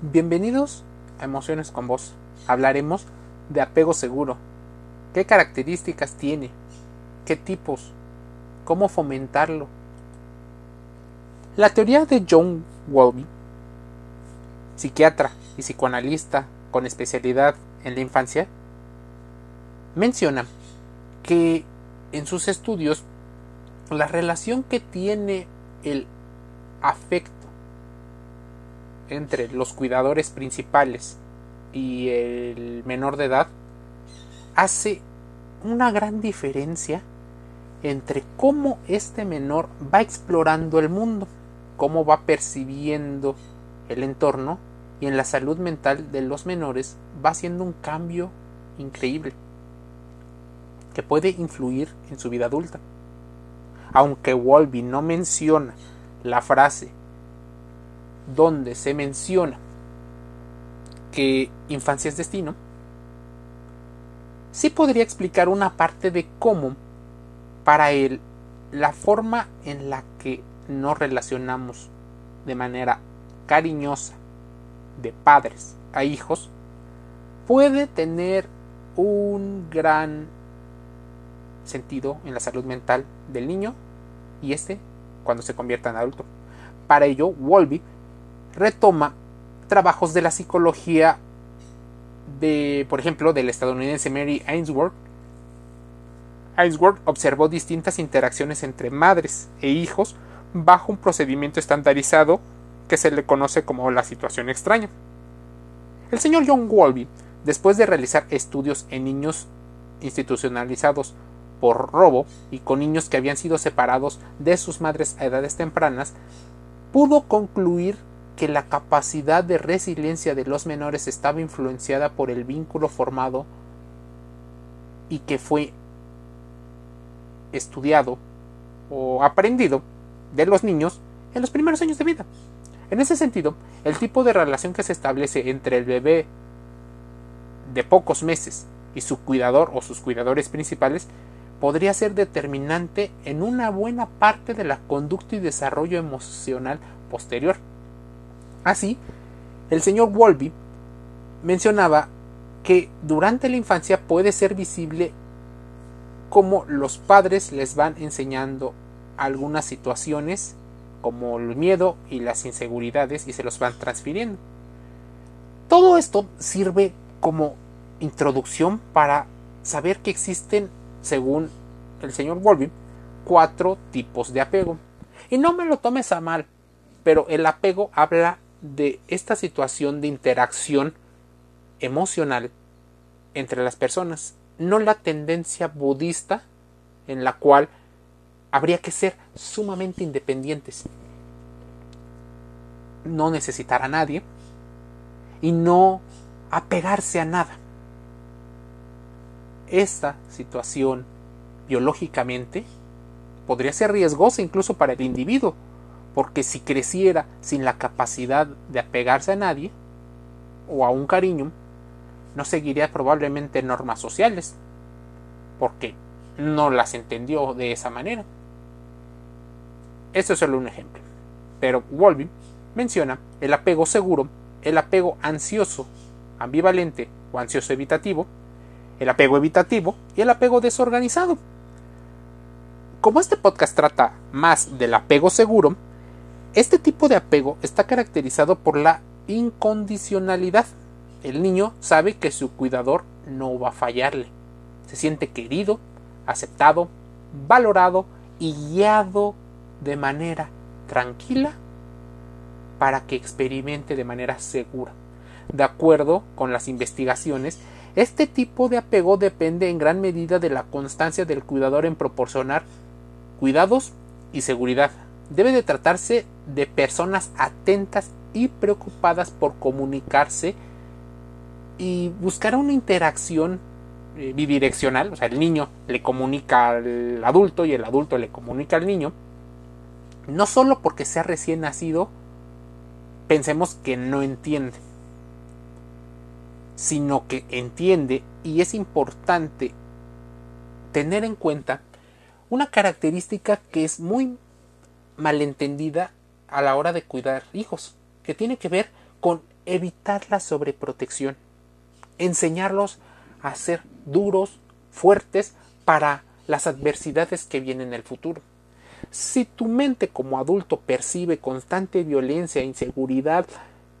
Bienvenidos a Emociones con Vos. Hablaremos de apego seguro. ¿Qué características tiene? ¿Qué tipos? ¿Cómo fomentarlo? La teoría de John Wolby, psiquiatra y psicoanalista con especialidad en la infancia, menciona que en sus estudios la relación que tiene el afecto entre los cuidadores principales y el menor de edad hace una gran diferencia entre cómo este menor va explorando el mundo, cómo va percibiendo el entorno y en la salud mental de los menores va haciendo un cambio increíble que puede influir en su vida adulta. Aunque Wolby no menciona la frase donde se menciona que infancia es destino, sí podría explicar una parte de cómo para él la forma en la que nos relacionamos de manera cariñosa de padres a hijos puede tener un gran sentido en la salud mental del niño y este cuando se convierta en adulto. Para ello, Wolby retoma trabajos de la psicología de, por ejemplo, del estadounidense Mary Ainsworth. Ainsworth observó distintas interacciones entre madres e hijos bajo un procedimiento estandarizado que se le conoce como la situación extraña. El señor John Wolby, después de realizar estudios en niños institucionalizados por robo y con niños que habían sido separados de sus madres a edades tempranas, pudo concluir que la capacidad de resiliencia de los menores estaba influenciada por el vínculo formado y que fue estudiado o aprendido de los niños en los primeros años de vida. En ese sentido, el tipo de relación que se establece entre el bebé de pocos meses y su cuidador o sus cuidadores principales podría ser determinante en una buena parte de la conducta y desarrollo emocional posterior. Así, el señor Wolby mencionaba que durante la infancia puede ser visible cómo los padres les van enseñando algunas situaciones como el miedo y las inseguridades y se los van transfiriendo. Todo esto sirve como introducción para saber que existen, según el señor Wolby, cuatro tipos de apego. Y no me lo tomes a mal, pero el apego habla de esta situación de interacción emocional entre las personas, no la tendencia budista en la cual habría que ser sumamente independientes, no necesitar a nadie y no apegarse a nada. Esta situación biológicamente podría ser riesgosa incluso para el individuo, porque si creciera sin la capacidad de apegarse a nadie o a un cariño, no seguiría probablemente normas sociales, porque no las entendió de esa manera. Esto es solo un ejemplo. Pero Wolby menciona el apego seguro, el apego ansioso, ambivalente o ansioso evitativo, el apego evitativo y el apego desorganizado. Como este podcast trata más del apego seguro, este tipo de apego está caracterizado por la incondicionalidad. El niño sabe que su cuidador no va a fallarle. Se siente querido, aceptado, valorado y guiado de manera tranquila para que experimente de manera segura. De acuerdo con las investigaciones, este tipo de apego depende en gran medida de la constancia del cuidador en proporcionar cuidados y seguridad debe de tratarse de personas atentas y preocupadas por comunicarse y buscar una interacción eh, bidireccional, o sea, el niño le comunica al adulto y el adulto le comunica al niño, no solo porque sea recién nacido, pensemos que no entiende, sino que entiende y es importante tener en cuenta una característica que es muy malentendida a la hora de cuidar hijos, que tiene que ver con evitar la sobreprotección, enseñarlos a ser duros, fuertes para las adversidades que vienen en el futuro. Si tu mente como adulto percibe constante violencia e inseguridad,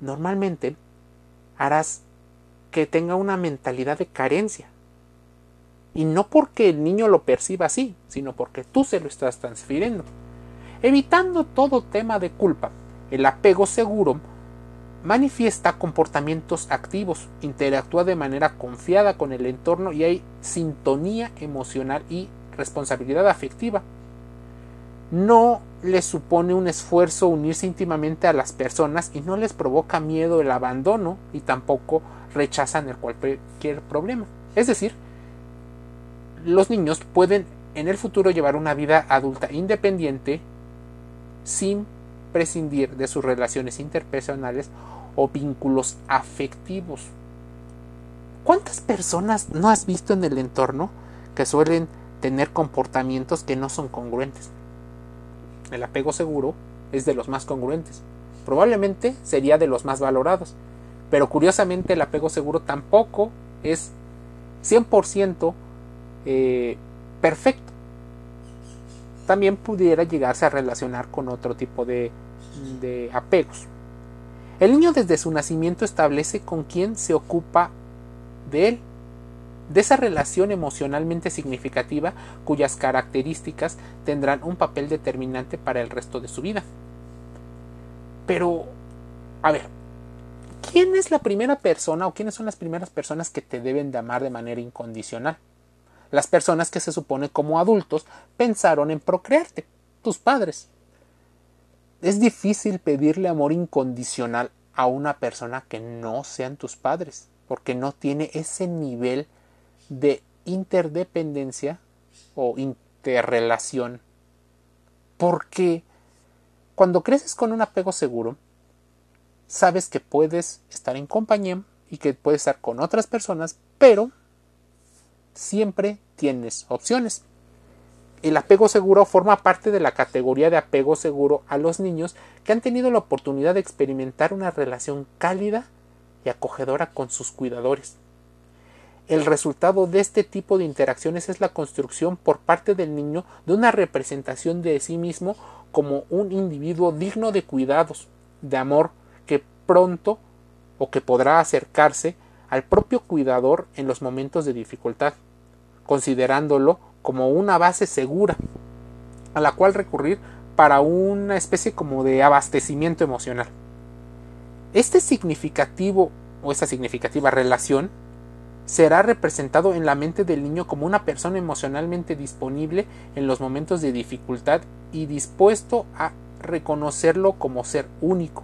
normalmente harás que tenga una mentalidad de carencia. Y no porque el niño lo perciba así, sino porque tú se lo estás transfiriendo. Evitando todo tema de culpa, el apego seguro manifiesta comportamientos activos, interactúa de manera confiada con el entorno y hay sintonía emocional y responsabilidad afectiva. No les supone un esfuerzo unirse íntimamente a las personas y no les provoca miedo el abandono y tampoco rechazan el cualquier problema. Es decir, los niños pueden en el futuro llevar una vida adulta independiente sin prescindir de sus relaciones interpersonales o vínculos afectivos. ¿Cuántas personas no has visto en el entorno que suelen tener comportamientos que no son congruentes? El apego seguro es de los más congruentes. Probablemente sería de los más valorados. Pero curiosamente el apego seguro tampoco es 100% eh, perfecto. También pudiera llegarse a relacionar con otro tipo de, de apegos. El niño desde su nacimiento establece con quién se ocupa de él, de esa relación emocionalmente significativa cuyas características tendrán un papel determinante para el resto de su vida. Pero, a ver, ¿quién es la primera persona o quiénes son las primeras personas que te deben de amar de manera incondicional? Las personas que se supone como adultos pensaron en procrearte, tus padres. Es difícil pedirle amor incondicional a una persona que no sean tus padres, porque no tiene ese nivel de interdependencia o interrelación. Porque cuando creces con un apego seguro, sabes que puedes estar en compañía y que puedes estar con otras personas, pero siempre tienes opciones. El apego seguro forma parte de la categoría de apego seguro a los niños que han tenido la oportunidad de experimentar una relación cálida y acogedora con sus cuidadores. El resultado de este tipo de interacciones es la construcción por parte del niño de una representación de sí mismo como un individuo digno de cuidados, de amor, pronto o que podrá acercarse al propio cuidador en los momentos de dificultad, considerándolo como una base segura a la cual recurrir para una especie como de abastecimiento emocional. Este significativo o esta significativa relación será representado en la mente del niño como una persona emocionalmente disponible en los momentos de dificultad y dispuesto a reconocerlo como ser único,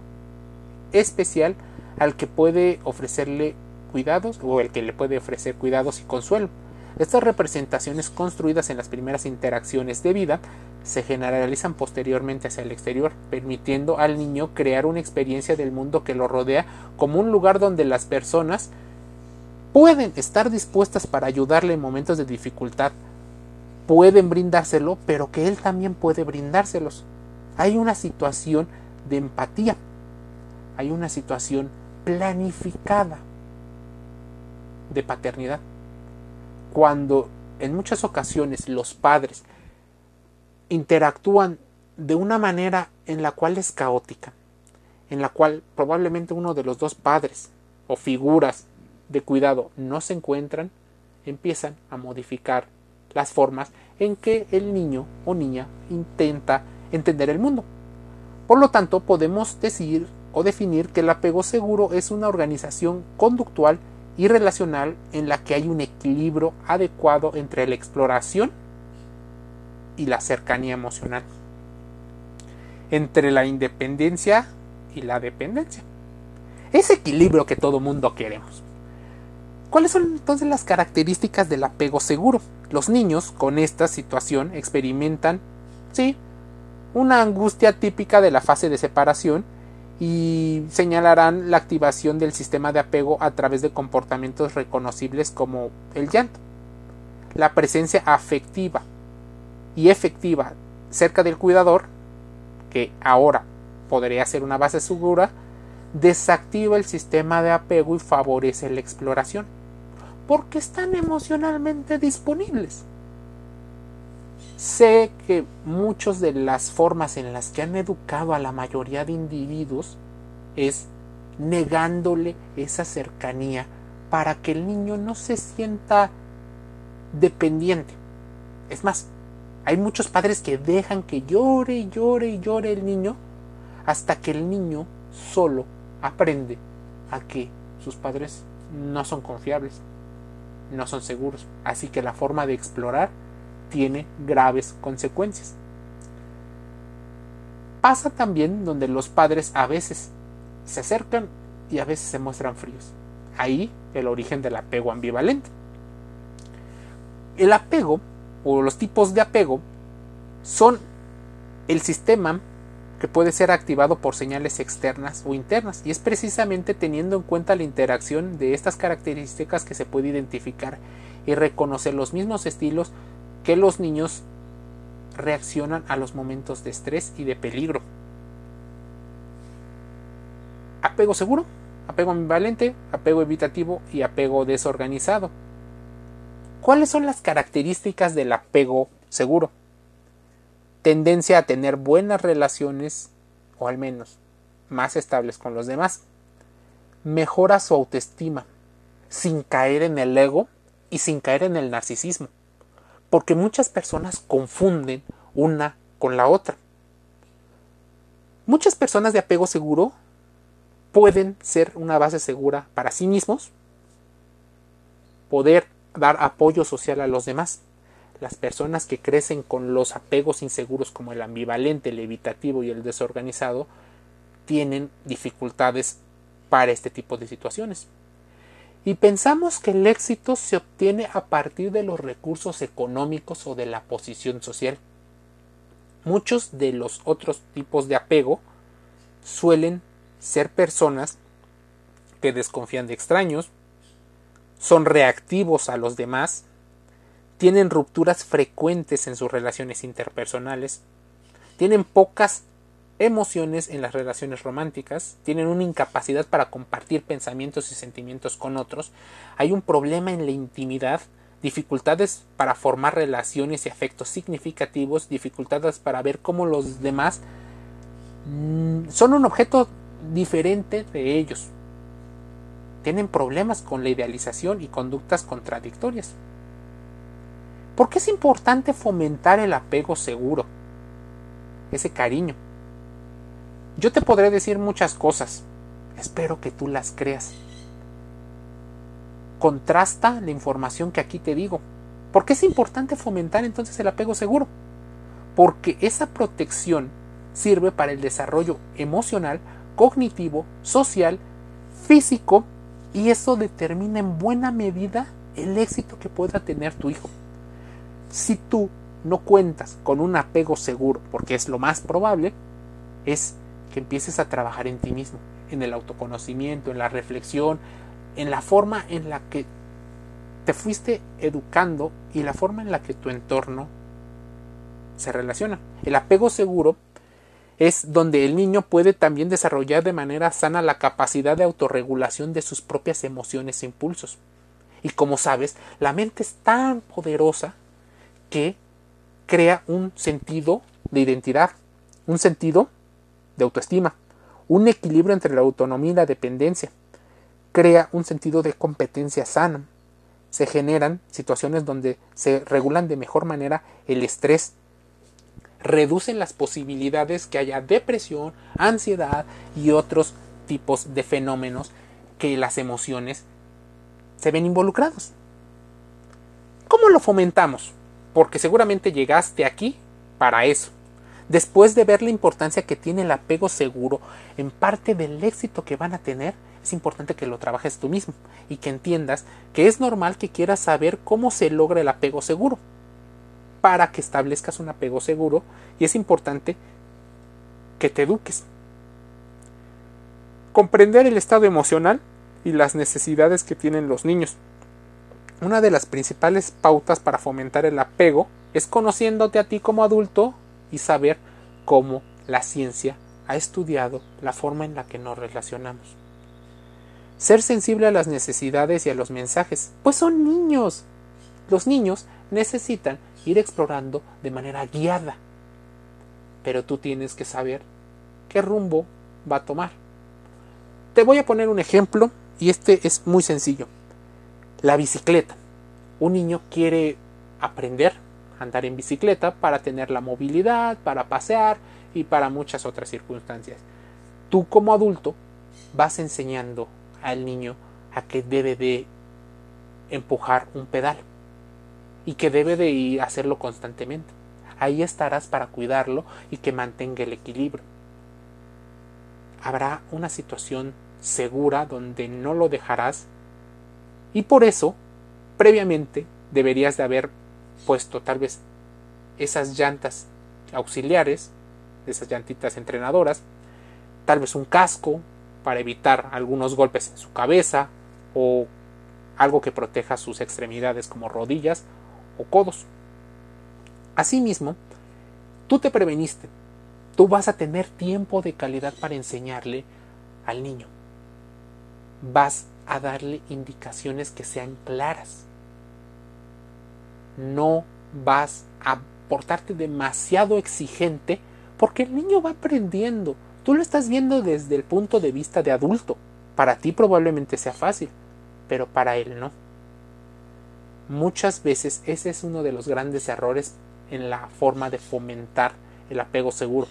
especial al que puede ofrecerle cuidados o el que le puede ofrecer cuidados y consuelo. Estas representaciones construidas en las primeras interacciones de vida se generalizan posteriormente hacia el exterior, permitiendo al niño crear una experiencia del mundo que lo rodea como un lugar donde las personas pueden estar dispuestas para ayudarle en momentos de dificultad, pueden brindárselo, pero que él también puede brindárselos. Hay una situación de empatía hay una situación planificada de paternidad. Cuando en muchas ocasiones los padres interactúan de una manera en la cual es caótica, en la cual probablemente uno de los dos padres o figuras de cuidado no se encuentran, empiezan a modificar las formas en que el niño o niña intenta entender el mundo. Por lo tanto, podemos decir o definir que el apego seguro es una organización conductual y relacional en la que hay un equilibrio adecuado entre la exploración y la cercanía emocional, entre la independencia y la dependencia. Ese equilibrio que todo mundo queremos. ¿Cuáles son entonces las características del apego seguro? Los niños con esta situación experimentan, sí, una angustia típica de la fase de separación y señalarán la activación del sistema de apego a través de comportamientos reconocibles como el llanto. La presencia afectiva y efectiva cerca del cuidador, que ahora podría ser una base segura, desactiva el sistema de apego y favorece la exploración, porque están emocionalmente disponibles. Sé que muchas de las formas en las que han educado a la mayoría de individuos es negándole esa cercanía para que el niño no se sienta dependiente. Es más, hay muchos padres que dejan que llore y llore y llore el niño hasta que el niño solo aprende a que sus padres no son confiables, no son seguros. Así que la forma de explorar tiene graves consecuencias. Pasa también donde los padres a veces se acercan y a veces se muestran fríos. Ahí el origen del apego ambivalente. El apego o los tipos de apego son el sistema que puede ser activado por señales externas o internas y es precisamente teniendo en cuenta la interacción de estas características que se puede identificar y reconocer los mismos estilos que los niños reaccionan a los momentos de estrés y de peligro. Apego seguro, apego ambivalente, apego evitativo y apego desorganizado. ¿Cuáles son las características del apego seguro? Tendencia a tener buenas relaciones, o al menos más estables con los demás. Mejora su autoestima, sin caer en el ego y sin caer en el narcisismo. Porque muchas personas confunden una con la otra. Muchas personas de apego seguro pueden ser una base segura para sí mismos, poder dar apoyo social a los demás. Las personas que crecen con los apegos inseguros como el ambivalente, el evitativo y el desorganizado tienen dificultades para este tipo de situaciones. Y pensamos que el éxito se obtiene a partir de los recursos económicos o de la posición social. Muchos de los otros tipos de apego suelen ser personas que desconfían de extraños, son reactivos a los demás, tienen rupturas frecuentes en sus relaciones interpersonales, tienen pocas emociones en las relaciones románticas, tienen una incapacidad para compartir pensamientos y sentimientos con otros, hay un problema en la intimidad, dificultades para formar relaciones y afectos significativos, dificultades para ver cómo los demás mm, son un objeto diferente de ellos, tienen problemas con la idealización y conductas contradictorias. ¿Por qué es importante fomentar el apego seguro? Ese cariño. Yo te podré decir muchas cosas. Espero que tú las creas. Contrasta la información que aquí te digo. ¿Por qué es importante fomentar entonces el apego seguro? Porque esa protección sirve para el desarrollo emocional, cognitivo, social, físico y eso determina en buena medida el éxito que pueda tener tu hijo. Si tú no cuentas con un apego seguro, porque es lo más probable, es empieces a trabajar en ti mismo, en el autoconocimiento, en la reflexión, en la forma en la que te fuiste educando y la forma en la que tu entorno se relaciona. El apego seguro es donde el niño puede también desarrollar de manera sana la capacidad de autorregulación de sus propias emociones e impulsos. Y como sabes, la mente es tan poderosa que crea un sentido de identidad, un sentido de autoestima, un equilibrio entre la autonomía y la dependencia, crea un sentido de competencia sana, se generan situaciones donde se regulan de mejor manera el estrés reducen las posibilidades que haya depresión, ansiedad y otros tipos de fenómenos que las emociones se ven involucrados. ¿Cómo lo fomentamos? Porque seguramente llegaste aquí para eso. Después de ver la importancia que tiene el apego seguro en parte del éxito que van a tener, es importante que lo trabajes tú mismo y que entiendas que es normal que quieras saber cómo se logra el apego seguro para que establezcas un apego seguro y es importante que te eduques. Comprender el estado emocional y las necesidades que tienen los niños. Una de las principales pautas para fomentar el apego es conociéndote a ti como adulto y saber cómo la ciencia ha estudiado la forma en la que nos relacionamos. Ser sensible a las necesidades y a los mensajes, pues son niños. Los niños necesitan ir explorando de manera guiada. Pero tú tienes que saber qué rumbo va a tomar. Te voy a poner un ejemplo y este es muy sencillo. La bicicleta. Un niño quiere aprender andar en bicicleta para tener la movilidad, para pasear y para muchas otras circunstancias. Tú como adulto vas enseñando al niño a que debe de empujar un pedal y que debe de hacerlo constantemente. Ahí estarás para cuidarlo y que mantenga el equilibrio. Habrá una situación segura donde no lo dejarás y por eso previamente deberías de haber puesto tal vez esas llantas auxiliares, esas llantitas entrenadoras, tal vez un casco para evitar algunos golpes en su cabeza o algo que proteja sus extremidades como rodillas o codos. Asimismo, tú te preveniste, tú vas a tener tiempo de calidad para enseñarle al niño. Vas a darle indicaciones que sean claras. No vas a portarte demasiado exigente porque el niño va aprendiendo. Tú lo estás viendo desde el punto de vista de adulto. Para ti probablemente sea fácil, pero para él no. Muchas veces ese es uno de los grandes errores en la forma de fomentar el apego seguro.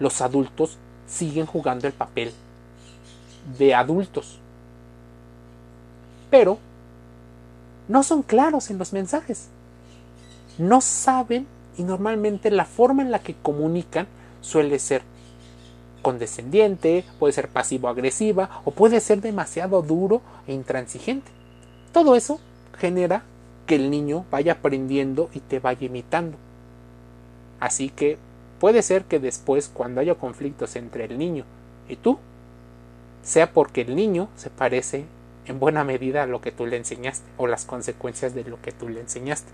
Los adultos siguen jugando el papel de adultos pero no son claros en los mensajes. No saben y normalmente la forma en la que comunican suele ser condescendiente, puede ser pasivo-agresiva o puede ser demasiado duro e intransigente. Todo eso genera que el niño vaya aprendiendo y te vaya imitando. Así que puede ser que después, cuando haya conflictos entre el niño y tú, sea porque el niño se parece en buena medida lo que tú le enseñaste o las consecuencias de lo que tú le enseñaste.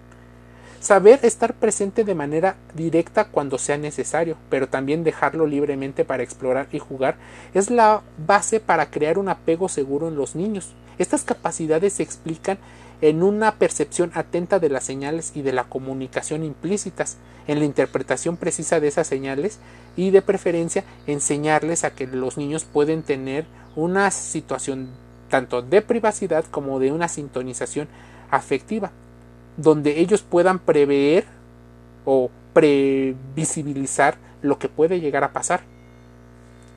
Saber estar presente de manera directa cuando sea necesario, pero también dejarlo libremente para explorar y jugar es la base para crear un apego seguro en los niños. Estas capacidades se explican en una percepción atenta de las señales y de la comunicación implícitas, en la interpretación precisa de esas señales y de preferencia enseñarles a que los niños pueden tener una situación tanto de privacidad como de una sintonización afectiva, donde ellos puedan prever o previsibilizar lo que puede llegar a pasar.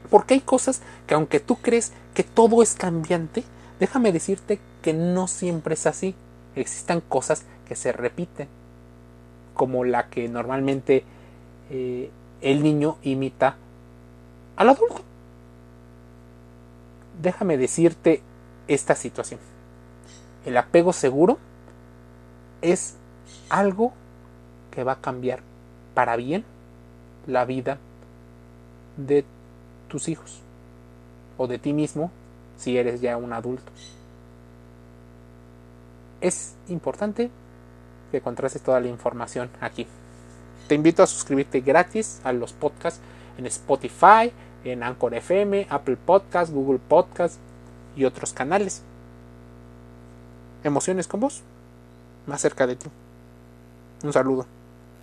Porque hay cosas que aunque tú crees que todo es cambiante, déjame decirte que no siempre es así. Existen cosas que se repiten, como la que normalmente eh, el niño imita al adulto. Déjame decirte esta situación. El apego seguro es algo que va a cambiar para bien la vida de tus hijos o de ti mismo si eres ya un adulto. Es importante que contrastes toda la información aquí. Te invito a suscribirte gratis a los podcasts en Spotify, en Anchor FM, Apple Podcasts, Google Podcasts, y otros canales. Emociones con vos, más cerca de ti. Un saludo.